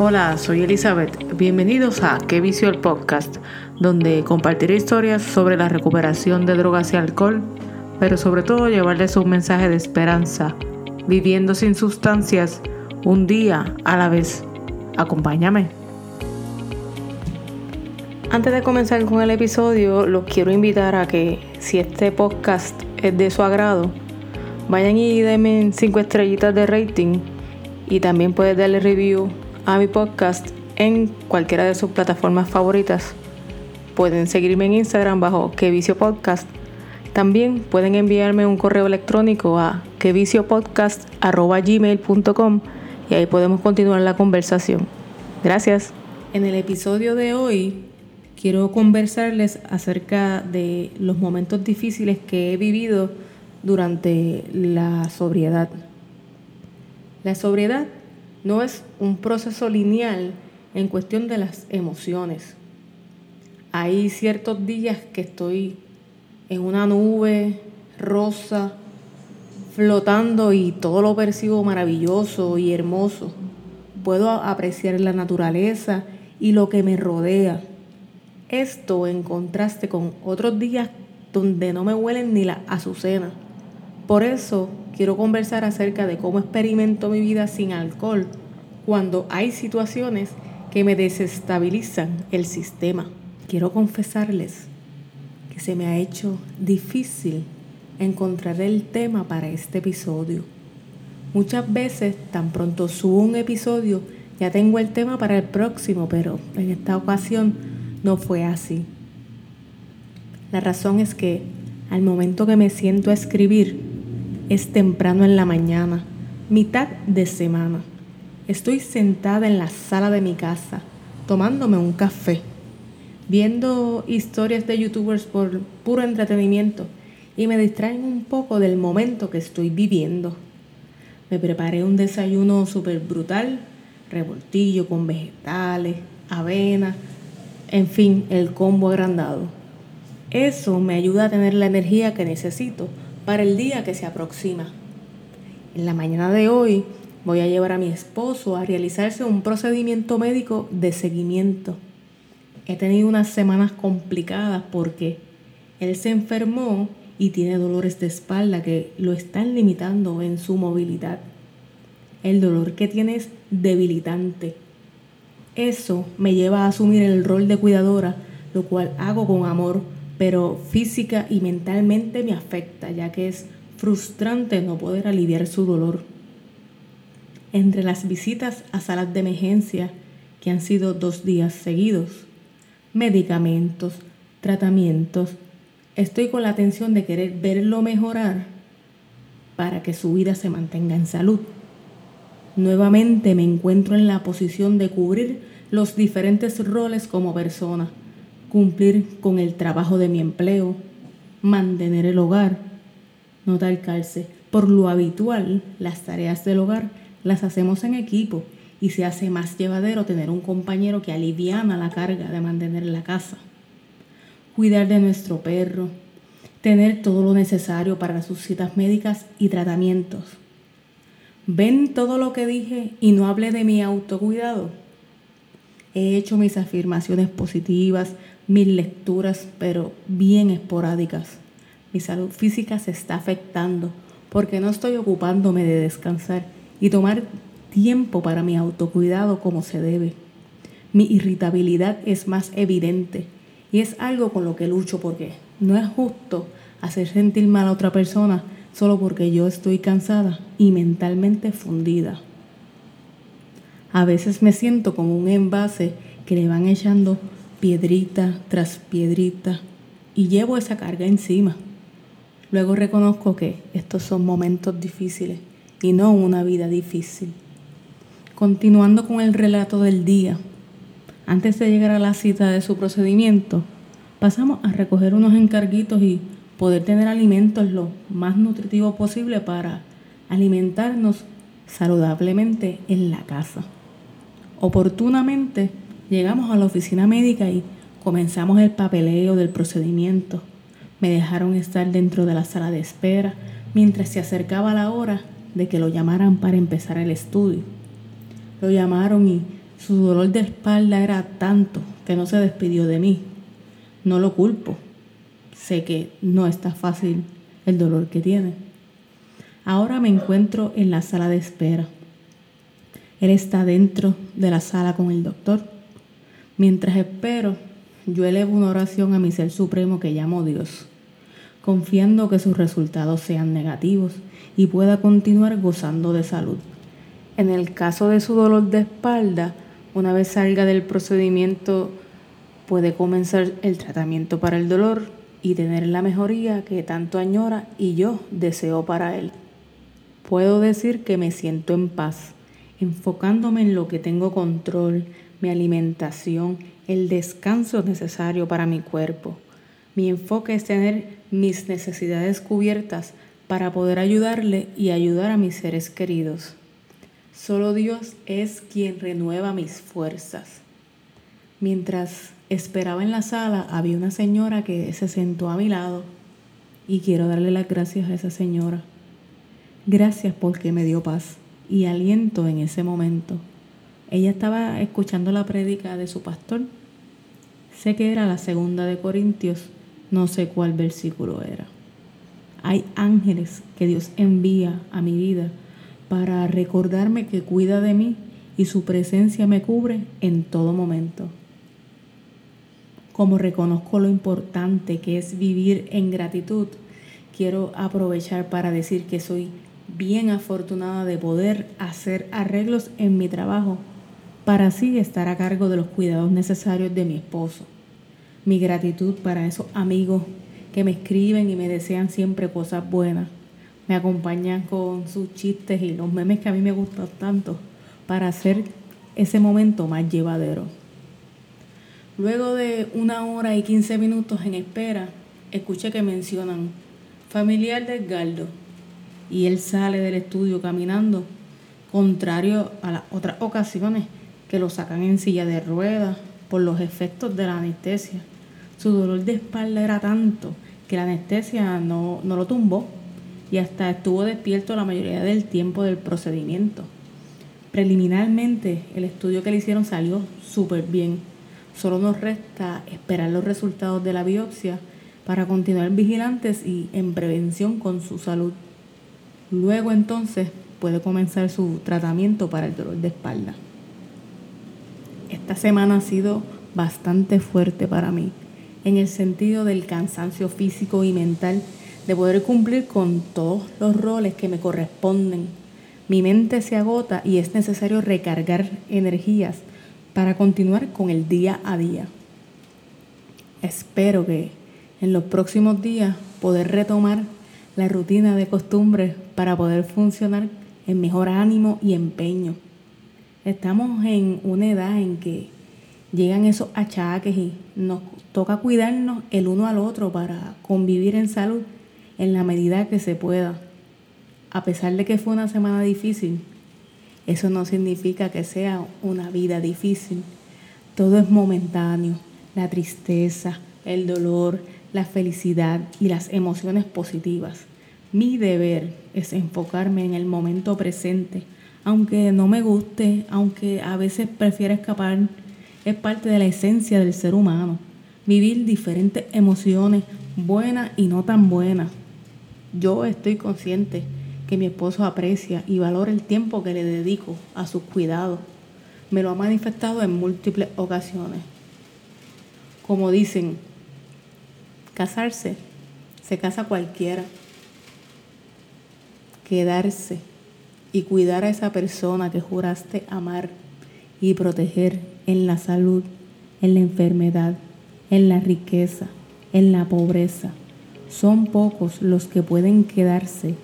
Hola, soy Elizabeth. Bienvenidos a Qué Vicio el Podcast, donde compartiré historias sobre la recuperación de drogas y alcohol, pero sobre todo llevarles un mensaje de esperanza, viviendo sin sustancias, un día a la vez. Acompáñame. Antes de comenzar con el episodio, los quiero invitar a que si este podcast es de su agrado, vayan y denme 5 estrellitas de rating y también puedes darle review a mi podcast en cualquiera de sus plataformas favoritas. Pueden seguirme en Instagram bajo Que Vicio Podcast. También pueden enviarme un correo electrónico a queviciopodcast.gmail.com y ahí podemos continuar la conversación. Gracias. En el episodio de hoy quiero conversarles acerca de los momentos difíciles que he vivido durante la sobriedad. La sobriedad no es un proceso lineal en cuestión de las emociones. Hay ciertos días que estoy en una nube rosa, flotando y todo lo percibo maravilloso y hermoso. Puedo apreciar la naturaleza y lo que me rodea. Esto en contraste con otros días donde no me huelen ni la azucena. Por eso quiero conversar acerca de cómo experimento mi vida sin alcohol cuando hay situaciones que me desestabilizan el sistema. Quiero confesarles que se me ha hecho difícil encontrar el tema para este episodio. Muchas veces, tan pronto subo un episodio, ya tengo el tema para el próximo, pero en esta ocasión no fue así. La razón es que al momento que me siento a escribir, es temprano en la mañana, mitad de semana. Estoy sentada en la sala de mi casa, tomándome un café, viendo historias de youtubers por puro entretenimiento y me distraen un poco del momento que estoy viviendo. Me preparé un desayuno súper brutal, revoltillo con vegetales, avena, en fin, el combo agrandado. Eso me ayuda a tener la energía que necesito para el día que se aproxima. En la mañana de hoy voy a llevar a mi esposo a realizarse un procedimiento médico de seguimiento. He tenido unas semanas complicadas porque él se enfermó y tiene dolores de espalda que lo están limitando en su movilidad. El dolor que tiene es debilitante. Eso me lleva a asumir el rol de cuidadora, lo cual hago con amor, pero física y mentalmente me afecta, ya que es frustrante no poder aliviar su dolor. Entre las visitas a salas de emergencia, que han sido dos días seguidos, medicamentos, tratamientos, Estoy con la atención de querer verlo mejorar para que su vida se mantenga en salud. Nuevamente me encuentro en la posición de cubrir los diferentes roles como persona, cumplir con el trabajo de mi empleo, mantener el hogar, no talcarse. Por lo habitual, las tareas del hogar las hacemos en equipo y se hace más llevadero tener un compañero que aliviana la carga de mantener la casa cuidar de nuestro perro, tener todo lo necesario para sus citas médicas y tratamientos. ¿Ven todo lo que dije y no hablé de mi autocuidado? He hecho mis afirmaciones positivas, mis lecturas, pero bien esporádicas. Mi salud física se está afectando porque no estoy ocupándome de descansar y tomar tiempo para mi autocuidado como se debe. Mi irritabilidad es más evidente y es algo con lo que lucho porque no es justo hacer sentir mal a otra persona solo porque yo estoy cansada y mentalmente fundida. A veces me siento como un envase que le van echando piedrita tras piedrita y llevo esa carga encima. Luego reconozco que estos son momentos difíciles y no una vida difícil. Continuando con el relato del día, antes de llegar a la cita de su procedimiento, pasamos a recoger unos encarguitos y poder tener alimentos lo más nutritivos posible para alimentarnos saludablemente en la casa. Oportunamente llegamos a la oficina médica y comenzamos el papeleo del procedimiento. Me dejaron estar dentro de la sala de espera mientras se acercaba la hora de que lo llamaran para empezar el estudio. Lo llamaron y Su dolor de espalda era tanto que no se despidió de mí. No lo culpo. Sé que no está fácil el dolor que tiene. Ahora me encuentro en la sala de espera. Él está dentro de la sala con el doctor. Mientras espero, yo elevo una oración a mi ser supremo que llamo Dios, confiando que sus resultados sean negativos y pueda continuar gozando de salud. En el caso de su dolor de espalda, una vez salga del procedimiento, puede comenzar el tratamiento para el dolor y tener la mejoría que tanto añora y yo deseo para él. Puedo decir que me siento en paz, enfocándome en lo que tengo control, mi alimentación, el descanso necesario para mi cuerpo. Mi enfoque es tener mis necesidades cubiertas para poder ayudarle y ayudar a mis seres queridos. Solo Dios es quien renueva mis fuerzas. Mientras esperaba en la sala, había una señora que se sentó a mi lado y quiero darle las gracias a esa señora. Gracias porque me dio paz y aliento en ese momento. Ella estaba escuchando la prédica de su pastor Sé que era la segunda de Corintios, no sé cuál versículo era. Hay ángeles que Dios envía a mi vida para recordarme que cuida de mí y su presencia me cubre en todo momento. Como reconozco lo importante que es vivir en gratitud, quiero aprovechar para decir que soy bien afortunada de poder hacer arreglos en mi trabajo para así estar a cargo de los cuidados necesarios de mi esposo. Mi gratitud para esos amigos que me escriben y me desean siempre cosas buenas. Me acompañan con sus chistes y los memes que a mí me gustan tanto para hacer ese momento más llevadero. Luego de una hora y quince minutos en espera, escuché que mencionan familiar de Edgardo y él sale del estudio caminando, contrario a las otras ocasiones que lo sacan en silla de ruedas por los efectos de la anestesia. Su dolor de espalda era tanto que la anestesia no, no lo tumbó y hasta estuvo despierto la mayoría del tiempo del procedimiento. Preliminarmente, el estudio que le hicieron salió súper bien. Solo nos resta esperar los resultados de la biopsia para continuar vigilantes y en prevención con su salud. Luego entonces puede comenzar su tratamiento para el dolor de espalda. Esta semana ha sido bastante fuerte para mí, en el sentido del cansancio físico y mental de poder cumplir con todos los roles que me corresponden. Mi mente se agota y es necesario recargar energías para continuar con el día a día. Espero que en los próximos días poder retomar la rutina de costumbre para poder funcionar en mejor ánimo y empeño. Estamos en una edad en que llegan esos achaques y nos toca cuidarnos el uno al otro para convivir en salud en la medida que se pueda. A pesar de que fue una semana difícil, eso no significa que sea una vida difícil. Todo es momentáneo. La tristeza, el dolor, la felicidad y las emociones positivas. Mi deber es enfocarme en el momento presente aunque no me guste, aunque a veces prefiera escapar, es parte de la esencia del ser humano. Vivir diferentes emociones, buenas y no tan buenas. Yo estoy consciente que mi esposo aprecia y valora el tiempo que le dedico a sus cuidados. Me lo ha manifestado en múltiples ocasiones. Como dicen, casarse, se casa cualquiera. Quedarse y cuidar a esa persona que juraste amar y proteger en la salud, en la enfermedad, en la riqueza, en la pobreza. Son pocos los que pueden quedarse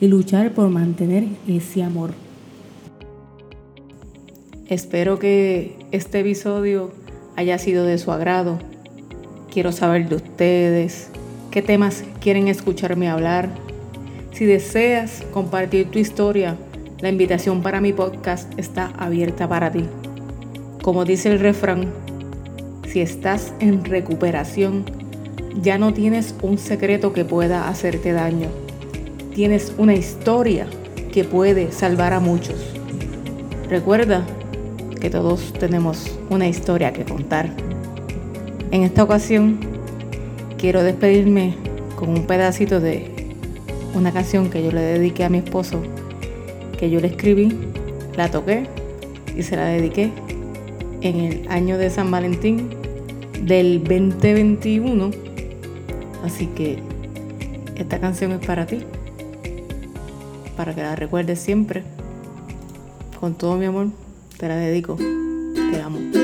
y luchar por mantener ese amor. Espero que este episodio haya sido de su agrado. Quiero saber de ustedes, qué temas quieren escucharme hablar. Si deseas compartir tu historia, la invitación para mi podcast está abierta para ti. Como dice el refrán, si estás en recuperación, ya no tienes un secreto que pueda hacerte daño. Tienes una historia que puede salvar a muchos. Recuerda que todos tenemos una historia que contar. En esta ocasión quiero despedirme con un pedacito de una canción que yo le dediqué a mi esposo, que yo le escribí, la toqué y se la dediqué en el año de San Valentín del 2021. Así que esta canción es para ti, para que la recuerdes siempre. Con todo mi amor, te la dedico. Te amo.